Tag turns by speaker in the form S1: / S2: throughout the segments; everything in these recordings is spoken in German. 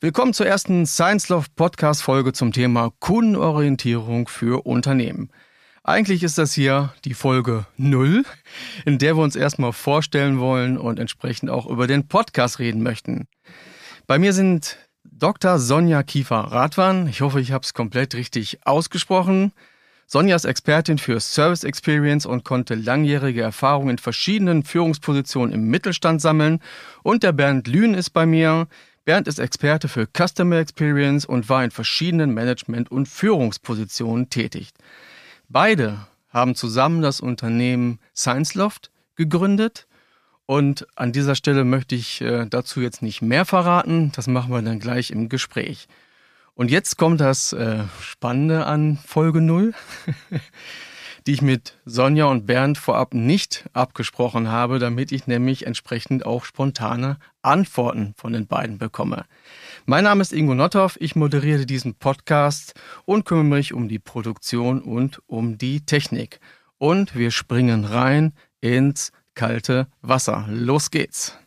S1: Willkommen zur ersten Science Love Podcast Folge zum Thema Kundenorientierung für Unternehmen. Eigentlich ist das hier die Folge 0, in der wir uns erstmal vorstellen wollen und entsprechend auch über den Podcast reden möchten. Bei mir sind Dr. Sonja Kiefer-Radwan. Ich hoffe, ich habe es komplett richtig ausgesprochen. Sonja ist Expertin für Service Experience und konnte langjährige Erfahrung in verschiedenen Führungspositionen im Mittelstand sammeln. Und der Bernd Lühn ist bei mir. Bernd ist Experte für Customer Experience und war in verschiedenen Management- und Führungspositionen tätig. Beide haben zusammen das Unternehmen ScienceLoft gegründet. Und an dieser Stelle möchte ich äh, dazu jetzt nicht mehr verraten. Das machen wir dann gleich im Gespräch. Und jetzt kommt das äh, Spannende an Folge 0, die ich mit Sonja und Bernd vorab nicht abgesprochen habe, damit ich nämlich entsprechend auch spontane Antworten von den beiden bekomme. Mein Name ist Ingo Notthoff, ich moderiere diesen Podcast und kümmere mich um die Produktion und um die Technik. Und wir springen rein ins kalte Wasser. Los geht's.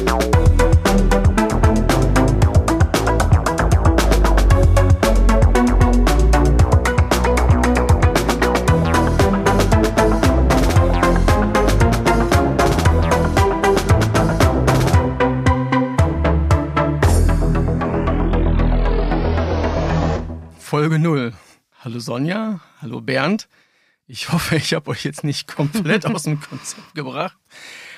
S1: Folge Sonja, hallo Bernd. Ich hoffe, ich habe euch jetzt nicht komplett aus dem Konzept gebracht.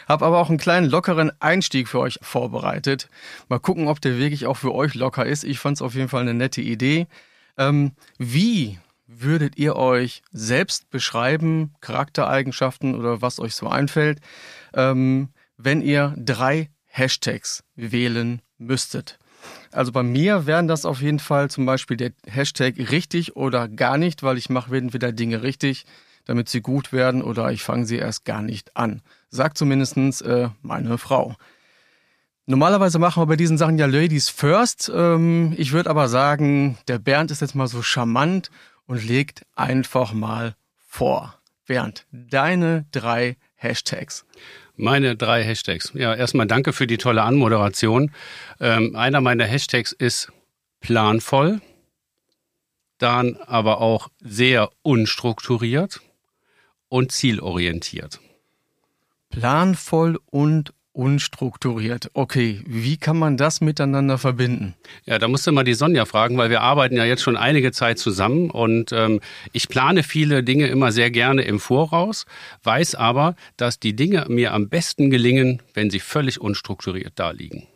S1: Habe aber auch einen kleinen lockeren Einstieg für euch vorbereitet. Mal gucken, ob der wirklich auch für euch locker ist. Ich fand es auf jeden Fall eine nette Idee. Ähm, wie würdet ihr euch selbst beschreiben, Charaktereigenschaften oder was euch so einfällt, ähm, wenn ihr drei Hashtags wählen müsstet? Also bei mir wären das auf jeden Fall zum Beispiel der Hashtag richtig oder gar nicht, weil ich mache entweder Dinge richtig, damit sie gut werden, oder ich fange sie erst gar nicht an. Sagt zumindestens äh, meine Frau. Normalerweise machen wir bei diesen Sachen ja Ladies first. Ähm, ich würde aber sagen, der Bernd ist jetzt mal so charmant und legt einfach mal vor. Bernd, deine drei Hashtags.
S2: Meine drei Hashtags. Ja, erstmal danke für die tolle Anmoderation. Ähm, einer meiner Hashtags ist planvoll, dann aber auch sehr unstrukturiert und zielorientiert.
S1: Planvoll und unstrukturiert. Okay, wie kann man das miteinander verbinden?
S2: Ja, da musst du mal die Sonja fragen, weil wir arbeiten ja jetzt schon einige Zeit zusammen und ähm, ich plane viele Dinge immer sehr gerne im Voraus, weiß aber, dass die Dinge mir am besten gelingen, wenn sie völlig unstrukturiert da liegen.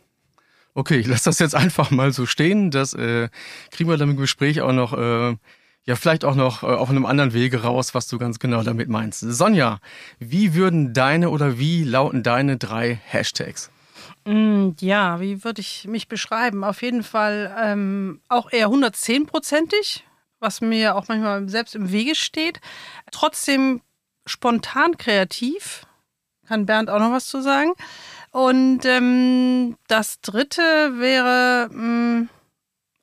S1: Okay, ich lasse das jetzt einfach mal so stehen. Das äh, kriegen wir dann im Gespräch auch noch äh, ja vielleicht auch noch äh, auf einem anderen Wege raus, was du ganz genau damit meinst. Sonja, wie würden deine oder wie lauten deine drei Hashtags?
S3: Mm, ja, wie würde ich mich beschreiben? Auf jeden Fall ähm, auch eher 110-prozentig, was mir auch manchmal selbst im Wege steht. Trotzdem spontan kreativ. Kann Bernd auch noch was zu sagen? Und ähm, das dritte wäre. Mh, mm,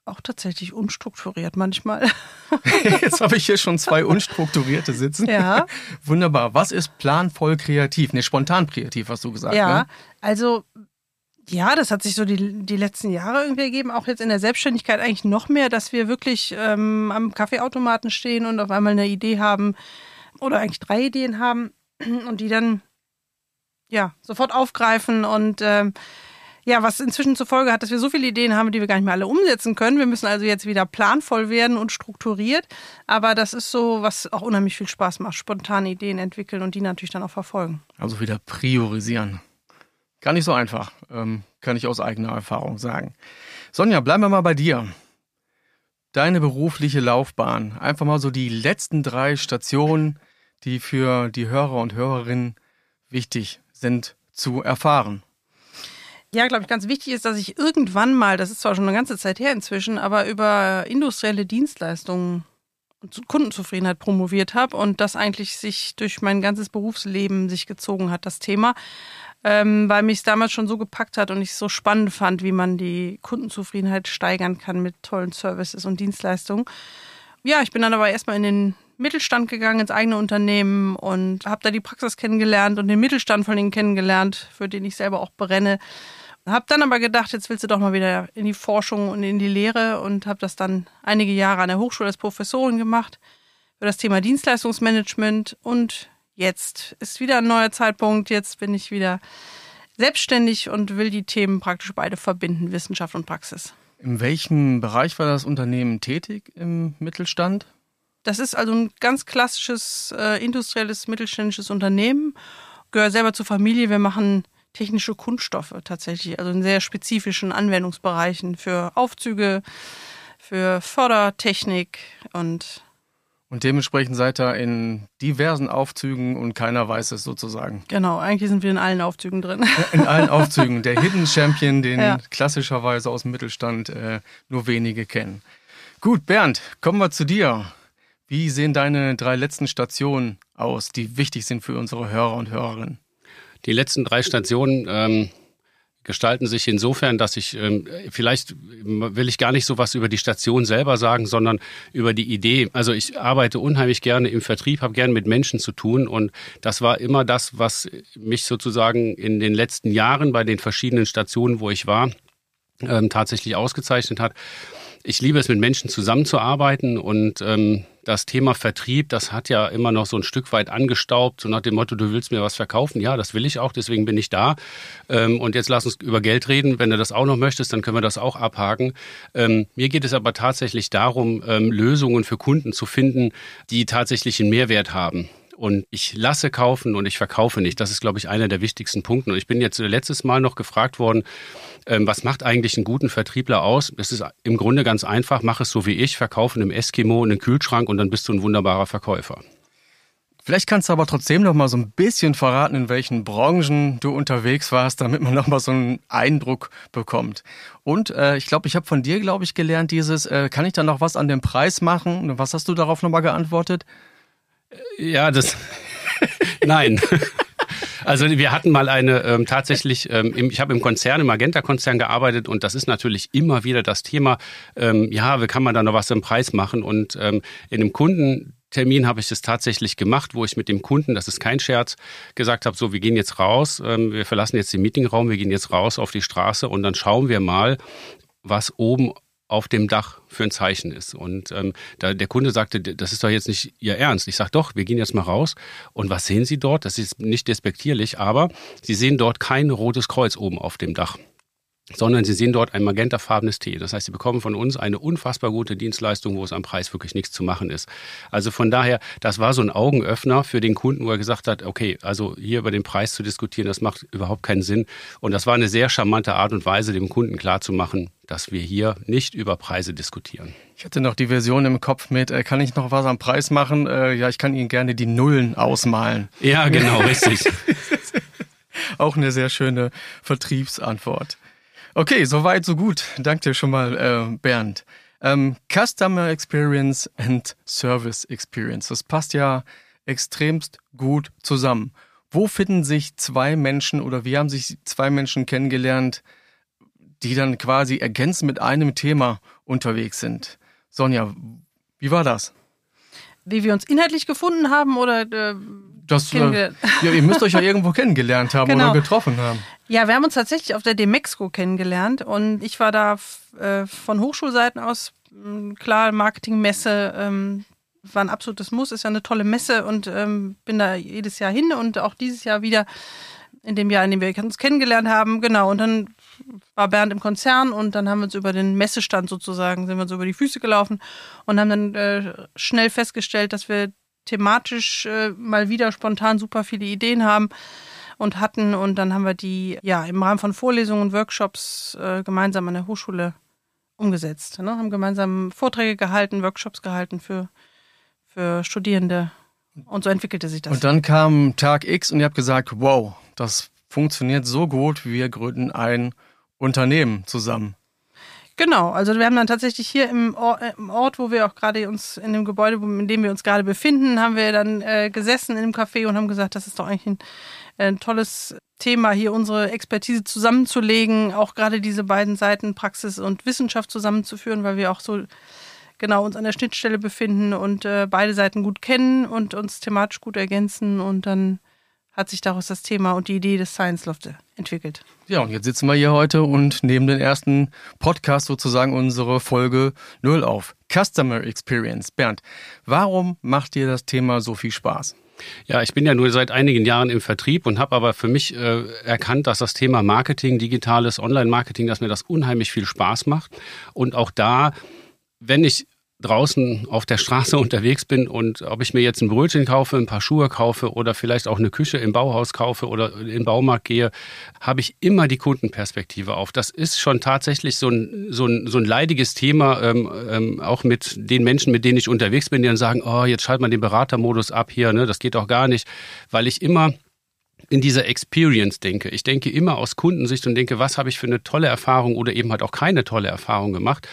S3: auch tatsächlich unstrukturiert manchmal.
S1: Jetzt habe ich hier schon zwei unstrukturierte sitzen.
S3: Ja.
S1: Wunderbar. Was ist planvoll kreativ? Ne, spontan kreativ, hast du gesagt.
S3: Ja,
S1: ne?
S3: also ja, das hat sich so die, die letzten Jahre irgendwie ergeben, auch jetzt in der Selbstständigkeit eigentlich noch mehr, dass wir wirklich ähm, am Kaffeeautomaten stehen und auf einmal eine Idee haben oder eigentlich drei Ideen haben und die dann ja sofort aufgreifen und ähm, ja, was inzwischen zur Folge hat, dass wir so viele Ideen haben, die wir gar nicht mehr alle umsetzen können. Wir müssen also jetzt wieder planvoll werden und strukturiert. Aber das ist so, was auch unheimlich viel Spaß macht. Spontane Ideen entwickeln und die natürlich dann auch verfolgen.
S1: Also wieder priorisieren. Gar nicht so einfach, ähm, kann ich aus eigener Erfahrung sagen. Sonja, bleiben wir mal bei dir. Deine berufliche Laufbahn. Einfach mal so die letzten drei Stationen, die für die Hörer und Hörerinnen wichtig sind zu erfahren
S3: ja, glaube ich, ganz wichtig ist, dass ich irgendwann mal, das ist zwar schon eine ganze Zeit her inzwischen, aber über industrielle Dienstleistungen und Kundenzufriedenheit promoviert habe und das eigentlich sich durch mein ganzes Berufsleben sich gezogen hat, das Thema, ähm, weil mich es damals schon so gepackt hat und ich es so spannend fand, wie man die Kundenzufriedenheit steigern kann mit tollen Services und Dienstleistungen. Ja, ich bin dann aber erstmal in den Mittelstand gegangen, ins eigene Unternehmen und habe da die Praxis kennengelernt und den Mittelstand von ihnen kennengelernt, für den ich selber auch brenne. Habe dann aber gedacht, jetzt willst du doch mal wieder in die Forschung und in die Lehre und habe das dann einige Jahre an der Hochschule als Professorin gemacht für das Thema Dienstleistungsmanagement und jetzt ist wieder ein neuer Zeitpunkt. Jetzt bin ich wieder selbstständig und will die Themen praktisch beide verbinden, Wissenschaft und Praxis.
S1: In welchem Bereich war das Unternehmen tätig im Mittelstand?
S3: Das ist also ein ganz klassisches äh, industrielles mittelständisches Unternehmen. Gehört selber zur Familie. Wir machen technische Kunststoffe tatsächlich, also in sehr spezifischen Anwendungsbereichen für Aufzüge, für Fördertechnik und
S1: und dementsprechend seid ihr in diversen Aufzügen und keiner weiß es sozusagen.
S3: Genau, eigentlich sind wir in allen Aufzügen drin.
S1: In allen Aufzügen. Der Hidden Champion, den ja. klassischerweise aus dem Mittelstand äh, nur wenige kennen. Gut, Bernd, kommen wir zu dir. Wie sehen deine drei letzten Stationen aus, die wichtig sind für unsere Hörer und Hörerinnen?
S2: Die letzten drei Stationen ähm, gestalten sich insofern, dass ich, ähm, vielleicht will ich gar nicht so was über die Station selber sagen, sondern über die Idee. Also ich arbeite unheimlich gerne im Vertrieb, habe gerne mit Menschen zu tun und das war immer das, was mich sozusagen in den letzten Jahren bei den verschiedenen Stationen, wo ich war, ähm, tatsächlich ausgezeichnet hat. Ich liebe es, mit Menschen zusammenzuarbeiten und ähm, das Thema Vertrieb, das hat ja immer noch so ein Stück weit angestaubt, so nach dem Motto, du willst mir was verkaufen. Ja, das will ich auch, deswegen bin ich da. Ähm, und jetzt lass uns über Geld reden. Wenn du das auch noch möchtest, dann können wir das auch abhaken. Ähm, mir geht es aber tatsächlich darum, ähm, Lösungen für Kunden zu finden, die tatsächlich einen Mehrwert haben und ich lasse kaufen und ich verkaufe nicht. Das ist, glaube ich, einer der wichtigsten Punkte. Und ich bin jetzt letztes Mal noch gefragt worden, ähm, was macht eigentlich einen guten Vertriebler aus? Es ist im Grunde ganz einfach, mach es so wie ich, verkaufe einem Eskimo einen Kühlschrank und dann bist du ein wunderbarer Verkäufer.
S1: Vielleicht kannst du aber trotzdem noch mal so ein bisschen verraten, in welchen Branchen du unterwegs warst, damit man noch mal so einen Eindruck bekommt. Und äh, ich glaube, ich habe von dir, glaube ich, gelernt, dieses, äh, kann ich da noch was an dem Preis machen? Was hast du darauf noch mal geantwortet?
S2: Ja, das. Nein. Also wir hatten mal eine ähm, tatsächlich, ähm, ich habe im Konzern, im Magenta-Konzern gearbeitet und das ist natürlich immer wieder das Thema, ähm, ja, wie kann man da noch was im Preis machen? Und ähm, in einem Kundentermin habe ich das tatsächlich gemacht, wo ich mit dem Kunden, das ist kein Scherz, gesagt habe, so, wir gehen jetzt raus, ähm, wir verlassen jetzt den Meetingraum, wir gehen jetzt raus auf die Straße und dann schauen wir mal, was oben auf dem Dach für ein Zeichen ist. Und ähm, da der Kunde sagte, das ist doch jetzt nicht Ihr Ernst. Ich sage doch, wir gehen jetzt mal raus. Und was sehen Sie dort? Das ist nicht despektierlich, aber Sie sehen dort kein rotes Kreuz oben auf dem Dach sondern Sie sehen dort ein magentafarbenes T. Das heißt, Sie bekommen von uns eine unfassbar gute Dienstleistung, wo es am Preis wirklich nichts zu machen ist. Also von daher, das war so ein Augenöffner für den Kunden, wo er gesagt hat, okay, also hier über den Preis zu diskutieren, das macht überhaupt keinen Sinn. Und das war eine sehr charmante Art und Weise, dem Kunden klarzumachen, dass wir hier nicht über Preise diskutieren.
S1: Ich hatte noch die Version im Kopf mit, äh, kann ich noch was am Preis machen? Äh, ja, ich kann Ihnen gerne die Nullen ausmalen.
S2: Ja, genau, richtig.
S1: Auch eine sehr schöne Vertriebsantwort. Okay, soweit, so gut. Danke dir schon mal, äh, Bernd. Ähm, Customer Experience and Service Experience. Das passt ja extremst gut zusammen. Wo finden sich zwei Menschen oder wie haben sich zwei Menschen kennengelernt, die dann quasi ergänzend mit einem Thema unterwegs sind? Sonja, wie war das?
S3: Wie wir uns inhaltlich gefunden haben oder äh,
S1: das, äh, ja, ihr müsst euch ja irgendwo kennengelernt haben genau. oder getroffen haben.
S3: Ja, wir haben uns tatsächlich auf der Demexco kennengelernt und ich war da äh, von Hochschulseiten aus, klar, Marketingmesse ähm, war ein absolutes Muss, ist ja eine tolle Messe und ähm, bin da jedes Jahr hin und auch dieses Jahr wieder in dem Jahr, in dem wir uns kennengelernt haben, genau. Und dann war Bernd im Konzern und dann haben wir uns über den Messestand sozusagen, sind wir uns über die Füße gelaufen und haben dann äh, schnell festgestellt, dass wir thematisch äh, mal wieder spontan super viele Ideen haben und hatten. Und dann haben wir die ja im Rahmen von Vorlesungen und Workshops äh, gemeinsam an der Hochschule umgesetzt. Ne? Haben gemeinsam Vorträge gehalten, Workshops gehalten für, für Studierende. Und so entwickelte sich das.
S1: Und dann kam Tag X und ihr habt gesagt, wow, das funktioniert so gut, wir gründen ein Unternehmen zusammen.
S3: Genau, also wir haben dann tatsächlich hier im Ort, äh, im Ort wo wir auch gerade uns in dem Gebäude, in dem wir uns gerade befinden, haben wir dann äh, gesessen in einem Café und haben gesagt, das ist doch eigentlich ein, ein tolles Thema, hier unsere Expertise zusammenzulegen, auch gerade diese beiden Seiten Praxis und Wissenschaft zusammenzuführen, weil wir auch so genau uns an der Schnittstelle befinden und äh, beide Seiten gut kennen und uns thematisch gut ergänzen und dann hat sich daraus das Thema und die Idee des Science Loft entwickelt.
S1: Ja, und jetzt sitzen wir hier heute und nehmen den ersten Podcast sozusagen unsere Folge null auf. Customer Experience. Bernd, warum macht dir das Thema so viel Spaß?
S2: Ja, ich bin ja nur seit einigen Jahren im Vertrieb und habe aber für mich äh, erkannt, dass das Thema Marketing, digitales Online-Marketing, dass mir das unheimlich viel Spaß macht. Und auch da, wenn ich draußen auf der Straße unterwegs bin und ob ich mir jetzt ein Brötchen kaufe, ein paar Schuhe kaufe oder vielleicht auch eine Küche im Bauhaus kaufe oder in den Baumarkt gehe, habe ich immer die Kundenperspektive auf. Das ist schon tatsächlich so ein, so ein, so ein leidiges Thema, ähm, ähm, auch mit den Menschen, mit denen ich unterwegs bin, die dann sagen, oh, jetzt schalt mal den Beratermodus ab hier, ne, das geht doch gar nicht, weil ich immer in dieser Experience denke. Ich denke immer aus Kundensicht und denke, was habe ich für eine tolle Erfahrung oder eben halt auch keine tolle Erfahrung gemacht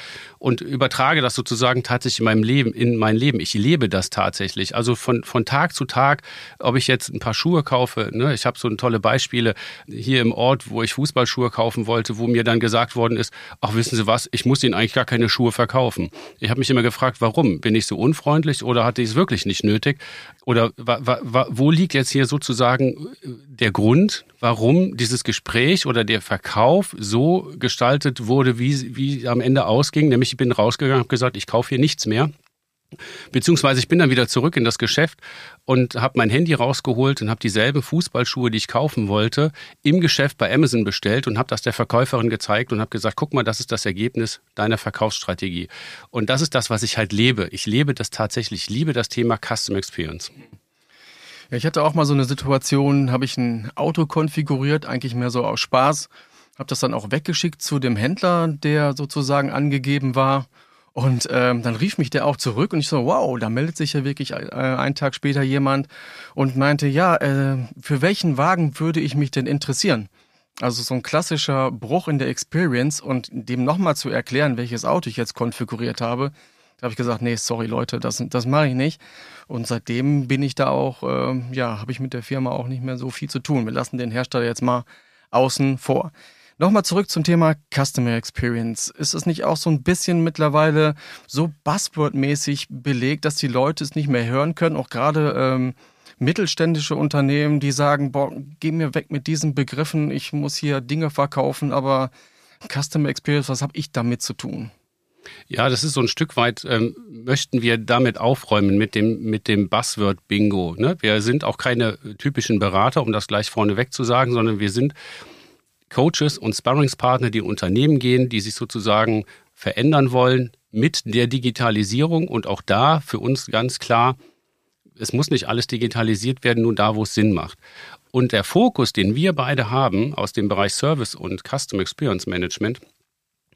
S2: und übertrage das sozusagen tatsächlich in meinem Leben, in mein Leben. Ich lebe das tatsächlich. Also von, von Tag zu Tag, ob ich jetzt ein paar Schuhe kaufe, ne, ich habe so tolle Beispiele hier im Ort, wo ich Fußballschuhe kaufen wollte, wo mir dann gesagt worden ist, ach wissen Sie was, ich muss Ihnen eigentlich gar keine Schuhe verkaufen. Ich habe mich immer gefragt, warum? Bin ich so unfreundlich oder hatte ich es wirklich nicht nötig? Oder wo liegt jetzt hier sozusagen der Grund, warum dieses Gespräch oder der Verkauf so gestaltet wurde, wie, wie am Ende ausging. Nämlich ich bin rausgegangen, habe gesagt, ich kaufe hier nichts mehr. Beziehungsweise ich bin dann wieder zurück in das Geschäft und habe mein Handy rausgeholt und habe dieselben Fußballschuhe, die ich kaufen wollte, im Geschäft bei Amazon bestellt und habe das der Verkäuferin gezeigt und habe gesagt, guck mal, das ist das Ergebnis deiner Verkaufsstrategie. Und das ist das, was ich halt lebe. Ich lebe das tatsächlich, ich liebe das Thema Custom Experience.
S1: Ja, ich hatte auch mal so eine Situation, habe ich ein Auto konfiguriert, eigentlich mehr so aus Spaß, habe das dann auch weggeschickt zu dem Händler, der sozusagen angegeben war. Und ähm, dann rief mich der auch zurück und ich so, wow, da meldet sich ja wirklich äh, einen Tag später jemand und meinte, ja, äh, für welchen Wagen würde ich mich denn interessieren? Also so ein klassischer Bruch in der Experience und dem nochmal zu erklären, welches Auto ich jetzt konfiguriert habe, da habe ich gesagt, nee, sorry Leute, das, das mache ich nicht. Und seitdem bin ich da auch, äh, ja, habe ich mit der Firma auch nicht mehr so viel zu tun. Wir lassen den Hersteller jetzt mal außen vor. Nochmal zurück zum Thema Customer Experience. Ist es nicht auch so ein bisschen mittlerweile so Buzzword-mäßig belegt, dass die Leute es nicht mehr hören können? Auch gerade ähm, mittelständische Unternehmen, die sagen, boah, geh mir weg mit diesen Begriffen, ich muss hier Dinge verkaufen, aber Customer Experience, was habe ich damit zu tun?
S2: Ja, das ist so ein Stück weit, ähm, möchten wir damit aufräumen mit dem, mit dem Buzzword-Bingo. Ne? Wir sind auch keine typischen Berater, um das gleich vorneweg zu sagen, sondern wir sind Coaches und Sparringspartner, die in Unternehmen gehen, die sich sozusagen verändern wollen mit der Digitalisierung. Und auch da für uns ganz klar, es muss nicht alles digitalisiert werden, nur da, wo es Sinn macht. Und der Fokus, den wir beide haben aus dem Bereich Service und Custom Experience Management,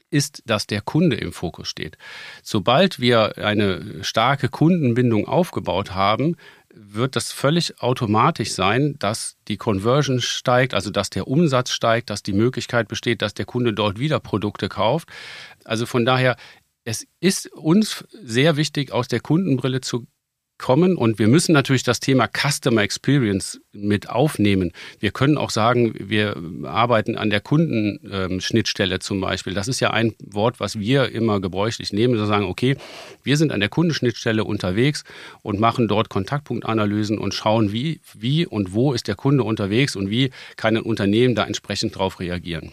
S2: ist, dass der Kunde im Fokus steht. Sobald wir eine starke Kundenbindung aufgebaut haben, wird das völlig automatisch sein, dass die Conversion steigt, also dass der Umsatz steigt, dass die Möglichkeit besteht, dass der Kunde dort wieder Produkte kauft. Also von daher, es ist uns sehr wichtig, aus der Kundenbrille zu kommen und wir müssen natürlich das Thema Customer Experience mit aufnehmen. Wir können auch sagen, wir arbeiten an der Kundenschnittstelle zum Beispiel. Das ist ja ein Wort, was wir immer gebräuchlich nehmen. Wir sagen, okay, wir sind an der Kundenschnittstelle unterwegs und machen dort Kontaktpunktanalysen und schauen, wie, wie und wo ist der Kunde unterwegs und wie kann ein Unternehmen da entsprechend darauf reagieren.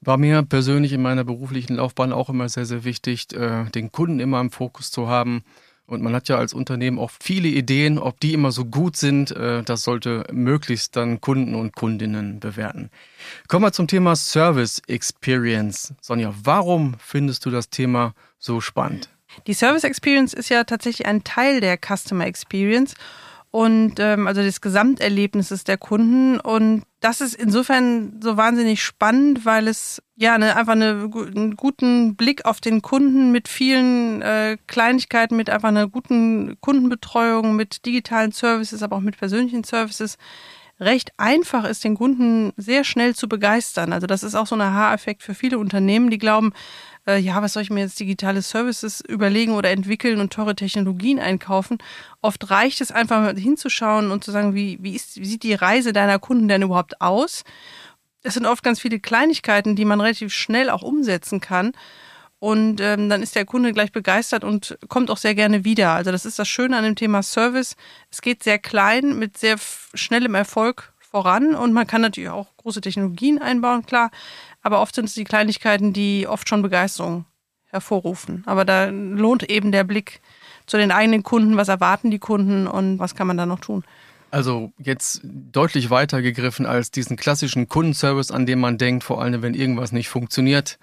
S1: War mir persönlich in meiner beruflichen Laufbahn auch immer sehr, sehr wichtig, äh, den Kunden immer im Fokus zu haben und man hat ja als Unternehmen oft viele Ideen, ob die immer so gut sind, äh, das sollte möglichst dann Kunden und Kundinnen bewerten. Kommen wir zum Thema Service Experience. Sonja, warum findest du das Thema so spannend?
S3: Die Service Experience ist ja tatsächlich ein Teil der Customer Experience und ähm, also des Gesamterlebnisses der Kunden. Und das ist insofern so wahnsinnig spannend, weil es ja eine, einfach eine, einen guten Blick auf den Kunden mit vielen äh, Kleinigkeiten, mit einfach einer guten Kundenbetreuung, mit digitalen Services, aber auch mit persönlichen Services recht einfach ist, den Kunden sehr schnell zu begeistern. Also das ist auch so ein Aha-Effekt für viele Unternehmen, die glauben, äh, ja, was soll ich mir jetzt digitale Services überlegen oder entwickeln und teure Technologien einkaufen. Oft reicht es einfach hinzuschauen und zu sagen, wie, wie, ist, wie sieht die Reise deiner Kunden denn überhaupt aus? Es sind oft ganz viele Kleinigkeiten, die man relativ schnell auch umsetzen kann. Und ähm, dann ist der Kunde gleich begeistert und kommt auch sehr gerne wieder. Also das ist das Schöne an dem Thema Service. Es geht sehr klein mit sehr schnellem Erfolg voran und man kann natürlich auch große Technologien einbauen, klar. Aber oft sind es die Kleinigkeiten, die oft schon Begeisterung hervorrufen. Aber da lohnt eben der Blick zu den eigenen Kunden, was erwarten die Kunden und was kann man da noch tun.
S1: Also jetzt deutlich weiter gegriffen als diesen klassischen Kundenservice, an dem man denkt, vor allem wenn irgendwas nicht funktioniert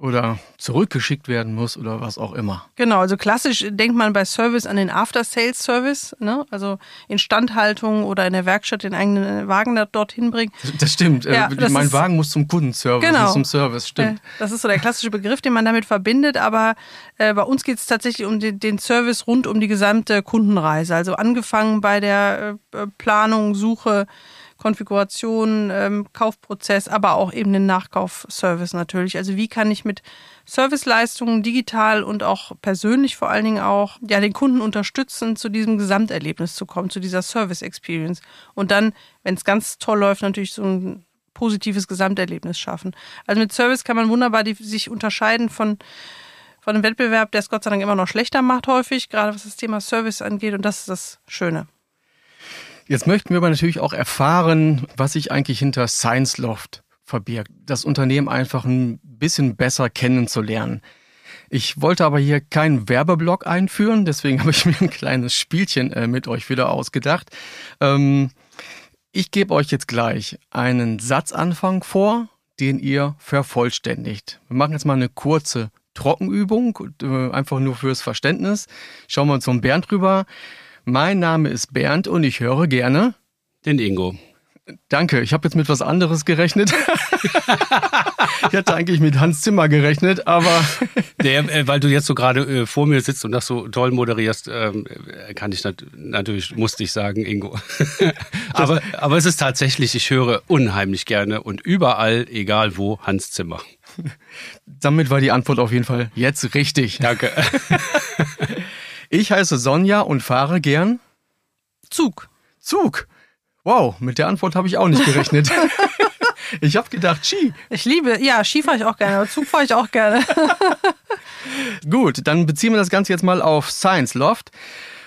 S1: oder zurückgeschickt werden muss oder was auch immer.
S3: Genau, also klassisch denkt man bei Service an den After-Sales-Service, ne? also Instandhaltung oder in der Werkstatt den eigenen Wagen dorthin bringen.
S1: Das stimmt, ja, äh, das mein ist, Wagen muss zum Kundenservice, genau, zum Service, stimmt.
S3: Das ist so der klassische Begriff, den man damit verbindet, aber äh, bei uns geht es tatsächlich um den, den, Service rund um die gesamte Kundenreise, also angefangen bei der äh, Planung, Suche, Konfiguration, ähm, Kaufprozess, aber auch eben den Nachkaufservice natürlich. Also wie kann ich mit Serviceleistungen digital und auch persönlich vor allen Dingen auch ja den Kunden unterstützen, zu diesem Gesamterlebnis zu kommen, zu dieser Service Experience und dann, wenn es ganz toll läuft, natürlich so ein positives Gesamterlebnis schaffen. Also mit Service kann man wunderbar die, sich unterscheiden von von einem Wettbewerb, der es Gott sei Dank immer noch schlechter macht häufig, gerade was das Thema Service angeht und das ist das Schöne.
S1: Jetzt möchten wir aber natürlich auch erfahren, was sich eigentlich hinter Science Loft verbirgt. Das Unternehmen einfach ein bisschen besser kennenzulernen. Ich wollte aber hier keinen Werbeblock einführen, deswegen habe ich mir ein kleines Spielchen äh, mit euch wieder ausgedacht. Ähm, ich gebe euch jetzt gleich einen Satzanfang vor, den ihr vervollständigt. Wir machen jetzt mal eine kurze Trockenübung, äh, einfach nur fürs Verständnis. Schauen wir uns zum Bernd rüber. Mein Name ist Bernd und ich höre gerne
S2: den Ingo.
S1: Danke, ich habe jetzt mit was anderes gerechnet. ich hatte eigentlich mit Hans Zimmer gerechnet, aber.
S2: Der, äh, weil du jetzt so gerade äh, vor mir sitzt und das so toll moderierst, ähm, kann ich nat natürlich, musste ich sagen, Ingo. aber, aber es ist tatsächlich, ich höre unheimlich gerne und überall, egal wo, Hans Zimmer.
S1: Damit war die Antwort auf jeden Fall jetzt richtig.
S2: Danke.
S1: Ich heiße Sonja und fahre gern
S3: Zug.
S1: Zug. Wow, mit der Antwort habe ich auch nicht gerechnet. ich habe gedacht Ski.
S3: Ich liebe, ja, Ski fahre ich auch gerne, aber Zug fahre ich auch gerne.
S1: Gut, dann beziehen wir das Ganze jetzt mal auf Science Loft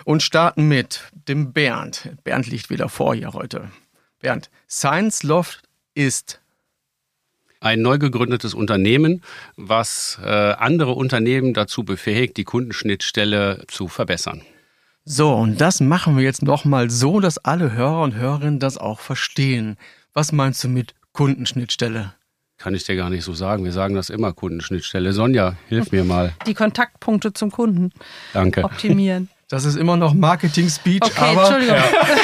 S1: und starten mit dem Bernd. Bernd liegt wieder vor hier heute. Bernd, Science Loft ist
S2: ein neu gegründetes Unternehmen, was äh, andere Unternehmen dazu befähigt, die Kundenschnittstelle zu verbessern.
S1: So, und das machen wir jetzt nochmal so, dass alle Hörer und Hörerinnen das auch verstehen. Was meinst du mit Kundenschnittstelle?
S2: Kann ich dir gar nicht so sagen. Wir sagen das immer Kundenschnittstelle. Sonja, hilf mir mal.
S3: Die Kontaktpunkte zum Kunden.
S2: Danke.
S3: Optimieren.
S1: Das ist immer noch Marketing-Speech, okay, aber. Entschuldigung.
S3: Ja.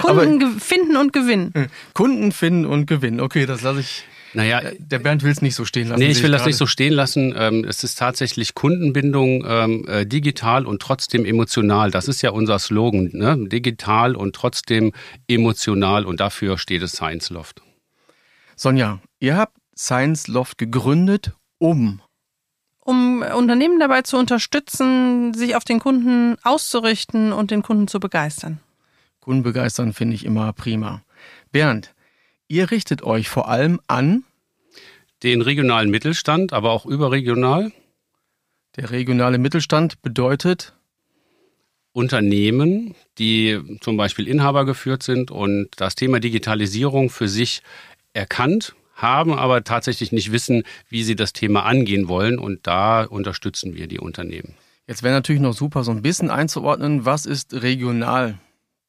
S3: Kunden aber, finden und gewinnen. Hm.
S1: Kunden finden und gewinnen. Okay, das lasse ich.
S2: Naja,
S1: äh, der Bernd will es nicht so stehen lassen.
S2: Nee, ich will das nicht so stehen lassen. Ähm, es ist tatsächlich Kundenbindung ähm, äh, digital und trotzdem emotional. Das ist ja unser Slogan. Ne? Digital und trotzdem emotional. Und dafür steht es Science Loft.
S1: Sonja, ihr habt Science Loft gegründet, um
S3: um Unternehmen dabei zu unterstützen, sich auf den Kunden auszurichten und den Kunden zu begeistern.
S1: Kunden begeistern finde ich immer prima. Bernd, ihr richtet euch vor allem an
S2: den regionalen Mittelstand, aber auch überregional.
S1: Der regionale Mittelstand bedeutet
S2: Unternehmen, die zum Beispiel Inhaber geführt sind und das Thema Digitalisierung für sich erkannt haben, aber tatsächlich nicht wissen, wie sie das Thema angehen wollen. Und da unterstützen wir die Unternehmen.
S1: Jetzt wäre natürlich noch super, so ein bisschen einzuordnen, was ist regional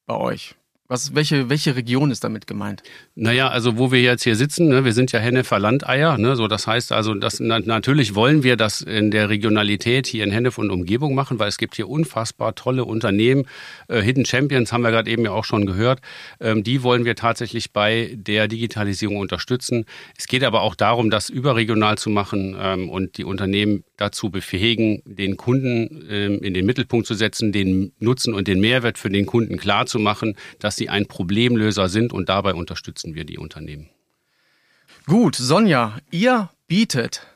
S1: bei euch? Was, welche, welche Region ist damit gemeint?
S2: Naja, also wo wir jetzt hier sitzen, ne, wir sind ja Hennefer Landeier, ne, so das heißt also, das, na, natürlich wollen wir das in der Regionalität hier in Hennef und Umgebung machen, weil es gibt hier unfassbar tolle Unternehmen. Äh, Hidden Champions haben wir gerade eben ja auch schon gehört. Ähm, die wollen wir tatsächlich bei der Digitalisierung unterstützen. Es geht aber auch darum, das überregional zu machen ähm, und die Unternehmen dazu befähigen, den Kunden ähm, in den Mittelpunkt zu setzen, den Nutzen und den Mehrwert für den Kunden klar zu machen, dass sie ein Problemlöser sind und dabei unterstützen wir die Unternehmen.
S1: Gut, Sonja, ihr bietet.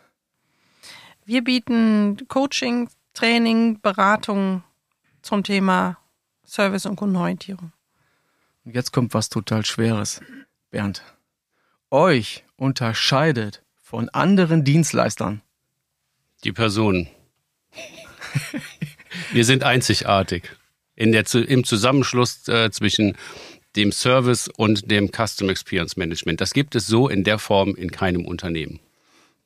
S3: Wir bieten Coaching, Training, Beratung zum Thema Service und Kundenorientierung.
S1: Jetzt kommt was total Schweres. Bernd, euch unterscheidet von anderen Dienstleistern
S2: Die Personen. wir sind einzigartig in der, im Zusammenschluss äh, zwischen dem Service und dem Custom Experience Management. Das gibt es so in der Form in keinem Unternehmen.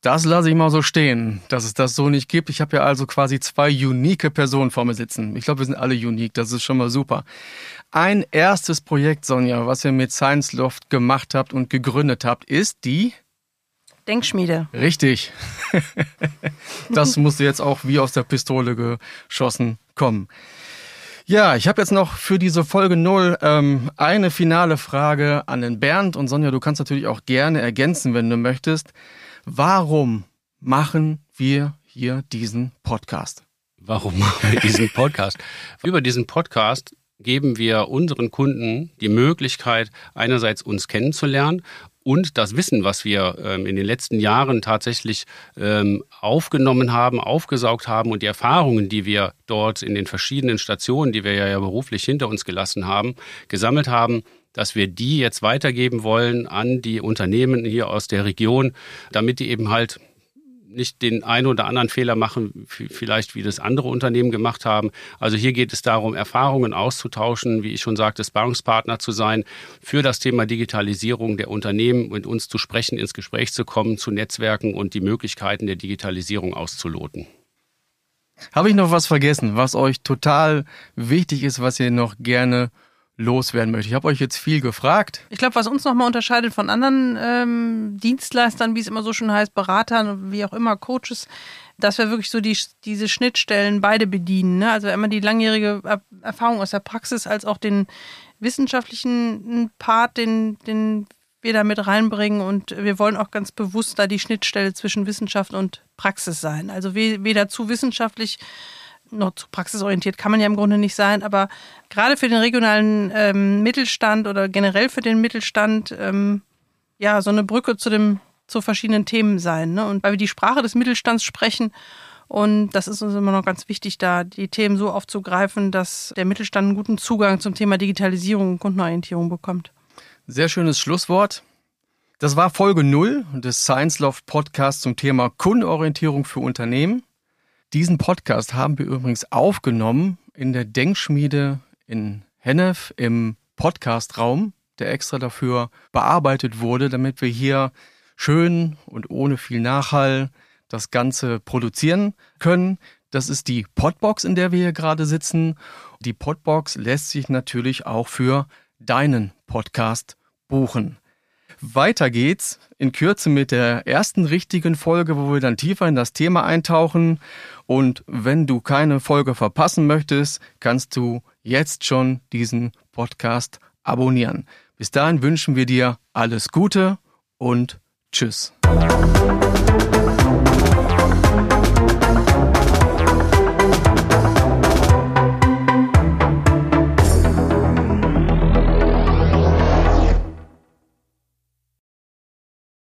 S1: Das lasse ich mal so stehen, dass es das so nicht gibt. Ich habe ja also quasi zwei unique Personen vor mir sitzen. Ich glaube, wir sind alle unique, das ist schon mal super. Ein erstes Projekt, Sonja, was ihr mit Science Loft gemacht habt und gegründet habt, ist die
S3: Denkschmiede.
S1: Richtig. das musste jetzt auch wie aus der Pistole geschossen kommen. Ja, ich habe jetzt noch für diese Folge null ähm, eine finale Frage an den Bernd. Und Sonja, du kannst natürlich auch gerne ergänzen, wenn du möchtest. Warum machen wir hier diesen Podcast?
S2: Warum machen wir diesen Podcast? Über diesen Podcast geben wir unseren Kunden die Möglichkeit, einerseits uns kennenzulernen und das Wissen, was wir ähm, in den letzten Jahren tatsächlich ähm, aufgenommen haben, aufgesaugt haben und die Erfahrungen, die wir dort in den verschiedenen Stationen, die wir ja beruflich hinter uns gelassen haben, gesammelt haben, dass wir die jetzt weitergeben wollen an die Unternehmen hier aus der Region, damit die eben halt nicht den einen oder anderen Fehler machen, vielleicht wie das andere Unternehmen gemacht haben. Also hier geht es darum, Erfahrungen auszutauschen, wie ich schon sagte, Sparringspartner zu sein, für das Thema Digitalisierung der Unternehmen mit uns zu sprechen, ins Gespräch zu kommen, zu Netzwerken und die Möglichkeiten der Digitalisierung auszuloten.
S1: Habe ich noch was vergessen, was euch total wichtig ist, was ihr noch gerne loswerden möchte. Ich habe euch jetzt viel gefragt.
S3: Ich glaube, was uns nochmal unterscheidet von anderen ähm, Dienstleistern, wie es immer so schon heißt, Beratern, wie auch immer, Coaches, dass wir wirklich so die, diese Schnittstellen beide bedienen. Ne? Also immer die langjährige Erfahrung aus der Praxis als auch den wissenschaftlichen Part, den, den wir da mit reinbringen. Und wir wollen auch ganz bewusst da die Schnittstelle zwischen Wissenschaft und Praxis sein. Also weder zu wissenschaftlich noch zu praxisorientiert kann man ja im Grunde nicht sein, aber gerade für den regionalen ähm, Mittelstand oder generell für den Mittelstand, ähm, ja, so eine Brücke zu dem, zu verschiedenen Themen sein. Ne? Und weil wir die Sprache des Mittelstands sprechen und das ist uns immer noch ganz wichtig, da die Themen so aufzugreifen, dass der Mittelstand einen guten Zugang zum Thema Digitalisierung und Kundenorientierung bekommt.
S1: Sehr schönes Schlusswort. Das war Folge 0 des Science Loft Podcasts zum Thema Kundenorientierung für Unternehmen. Diesen Podcast haben wir übrigens aufgenommen in der Denkschmiede in Hennef im Podcastraum, der extra dafür bearbeitet wurde, damit wir hier schön und ohne viel Nachhall das Ganze produzieren können. Das ist die Podbox, in der wir hier gerade sitzen. Die Podbox lässt sich natürlich auch für deinen Podcast buchen. Weiter geht's in Kürze mit der ersten richtigen Folge, wo wir dann tiefer in das Thema eintauchen. Und wenn du keine Folge verpassen möchtest, kannst du jetzt schon diesen Podcast abonnieren. Bis dahin wünschen wir dir alles Gute und Tschüss.